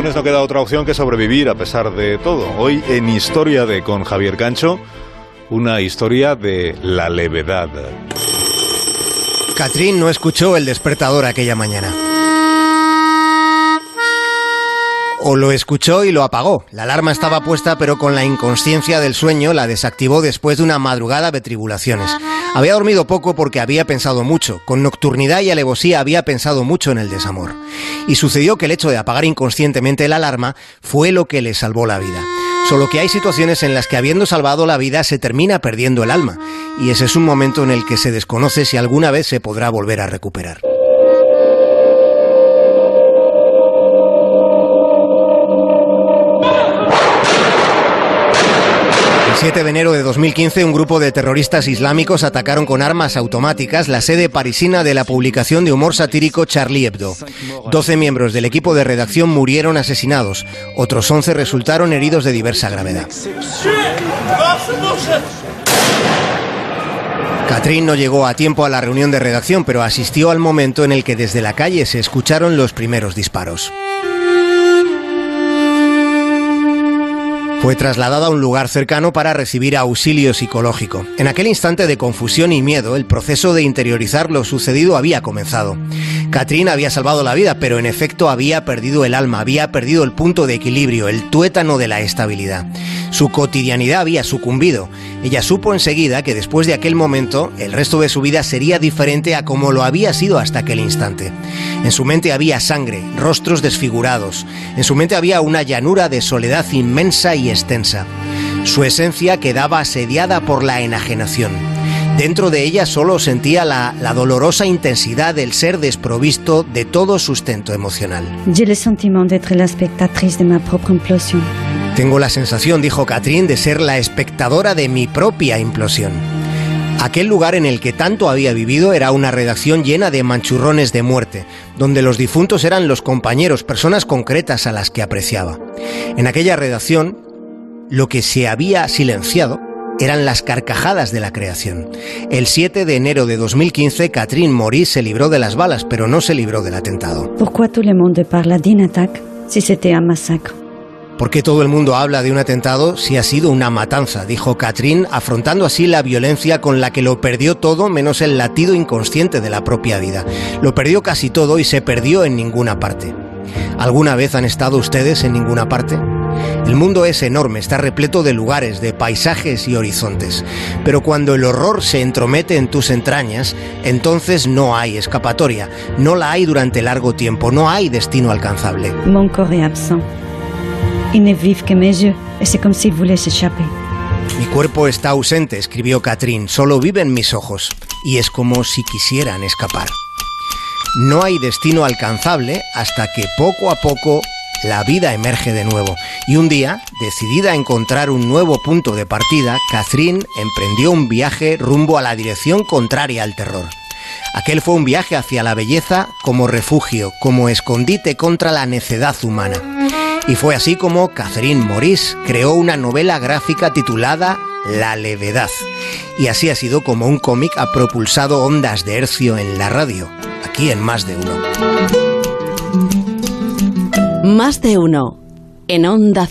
no queda otra opción que sobrevivir a pesar de todo. Hoy en Historia de con Javier Cancho, una historia de la levedad. Catrín no escuchó el despertador aquella mañana. O lo escuchó y lo apagó. La alarma estaba puesta, pero con la inconsciencia del sueño la desactivó después de una madrugada de tribulaciones. Había dormido poco porque había pensado mucho. Con nocturnidad y alevosía había pensado mucho en el desamor. Y sucedió que el hecho de apagar inconscientemente la alarma fue lo que le salvó la vida. Solo que hay situaciones en las que habiendo salvado la vida se termina perdiendo el alma. Y ese es un momento en el que se desconoce si alguna vez se podrá volver a recuperar. 7 de enero de 2015, un grupo de terroristas islámicos atacaron con armas automáticas la sede parisina de la publicación de humor satírico Charlie Hebdo. 12 miembros del equipo de redacción murieron asesinados, otros 11 resultaron heridos de diversa gravedad. Catrín no llegó a tiempo a la reunión de redacción, pero asistió al momento en el que desde la calle se escucharon los primeros disparos. Fue trasladada a un lugar cercano para recibir auxilio psicológico. En aquel instante de confusión y miedo, el proceso de interiorizar lo sucedido había comenzado. Catrín había salvado la vida, pero en efecto había perdido el alma, había perdido el punto de equilibrio, el tuétano de la estabilidad. Su cotidianidad había sucumbido. Ella supo enseguida que después de aquel momento, el resto de su vida sería diferente a como lo había sido hasta aquel instante. En su mente había sangre, rostros desfigurados. En su mente había una llanura de soledad inmensa y extensa. Su esencia quedaba asediada por la enajenación. Dentro de ella solo sentía la, dolorosa intensidad del ser desprovisto de todo sustento emocional. J'ai le sentiment d'être la spectatrice de ma propre implosion. Tengo la sensación, dijo Catherine, de ser la espectadora de mi propia implosión. Aquel lugar en el que tanto había vivido era una redacción llena de manchurrones de muerte, donde los difuntos eran los compañeros, personas concretas a las que apreciaba. En aquella redacción, lo que se había silenciado eran las carcajadas de la creación. El 7 de enero de 2015, Catherine Maurice se libró de las balas, pero no se libró del atentado. Pourquoi tout le d'une attaque si c'était un ¿Por qué todo el mundo habla de un atentado si ha sido una matanza? dijo Catherine, afrontando así la violencia con la que lo perdió todo menos el latido inconsciente de la propia vida. Lo perdió casi todo y se perdió en ninguna parte. ¿Alguna vez han estado ustedes en ninguna parte? El mundo es enorme, está repleto de lugares, de paisajes y horizontes. Pero cuando el horror se entromete en tus entrañas, entonces no hay escapatoria, no la hay durante largo tiempo, no hay destino alcanzable. Mon corps est absent. Il ne que s'échapper. Mi cuerpo está ausente, escribió Catherine, solo viven mis ojos, y es como si quisieran escapar. No hay destino alcanzable hasta que poco a poco la vida emerge de nuevo. Y un día, decidida a encontrar un nuevo punto de partida, Catherine emprendió un viaje rumbo a la dirección contraria al terror. Aquel fue un viaje hacia la belleza como refugio, como escondite contra la necedad humana. Y fue así como Catherine Maurice creó una novela gráfica titulada La levedad. Y así ha sido como un cómic ha propulsado ondas de hercio en la radio, aquí en Más de Uno. Más de Uno, en Onda Cero.